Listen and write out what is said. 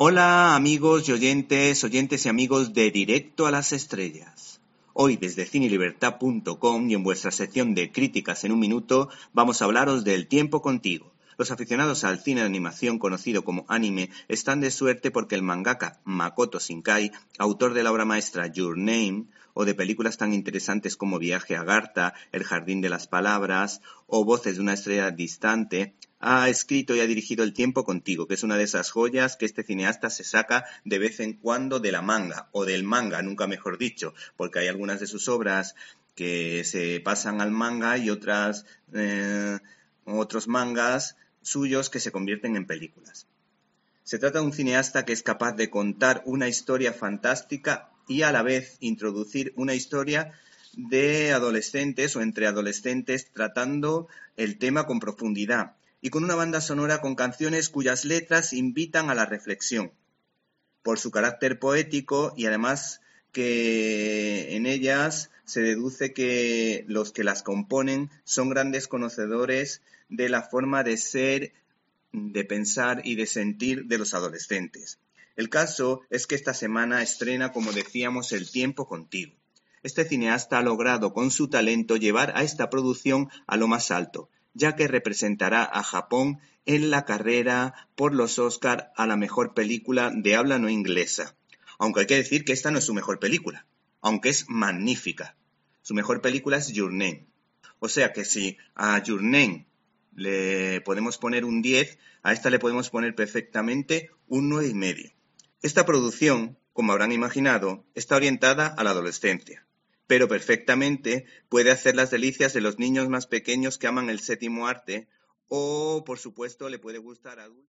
Hola amigos y oyentes, oyentes y amigos de Directo a las Estrellas. Hoy desde cinelibertad.com y en vuestra sección de críticas en un minuto vamos a hablaros del tiempo contigo. Los aficionados al cine de animación conocido como anime están de suerte porque el mangaka Makoto Shinkai, autor de la obra maestra Your Name, o de películas tan interesantes como Viaje a Garta, El Jardín de las Palabras o Voces de una estrella distante, ha escrito y ha dirigido El tiempo contigo, que es una de esas joyas que este cineasta se saca de vez en cuando de la manga, o del manga, nunca mejor dicho, porque hay algunas de sus obras que se pasan al manga y otras eh, otros mangas suyos que se convierten en películas. Se trata de un cineasta que es capaz de contar una historia fantástica y a la vez introducir una historia de adolescentes o entre adolescentes tratando el tema con profundidad y con una banda sonora con canciones cuyas letras invitan a la reflexión, por su carácter poético y además que en ellas se deduce que los que las componen son grandes conocedores de la forma de ser, de pensar y de sentir de los adolescentes. El caso es que esta semana estrena, como decíamos, El tiempo contigo. Este cineasta ha logrado con su talento llevar a esta producción a lo más alto, ya que representará a Japón en la carrera por los Oscar a la mejor película de habla no inglesa. Aunque hay que decir que esta no es su mejor película, aunque es magnífica. Su mejor película es Your. O sea que si a Your le podemos poner un 10, a esta le podemos poner perfectamente un 9,5. y medio. Esta producción, como habrán imaginado, está orientada a la adolescencia pero perfectamente puede hacer las delicias de los niños más pequeños que aman el séptimo arte o, por supuesto, le puede gustar a adultos.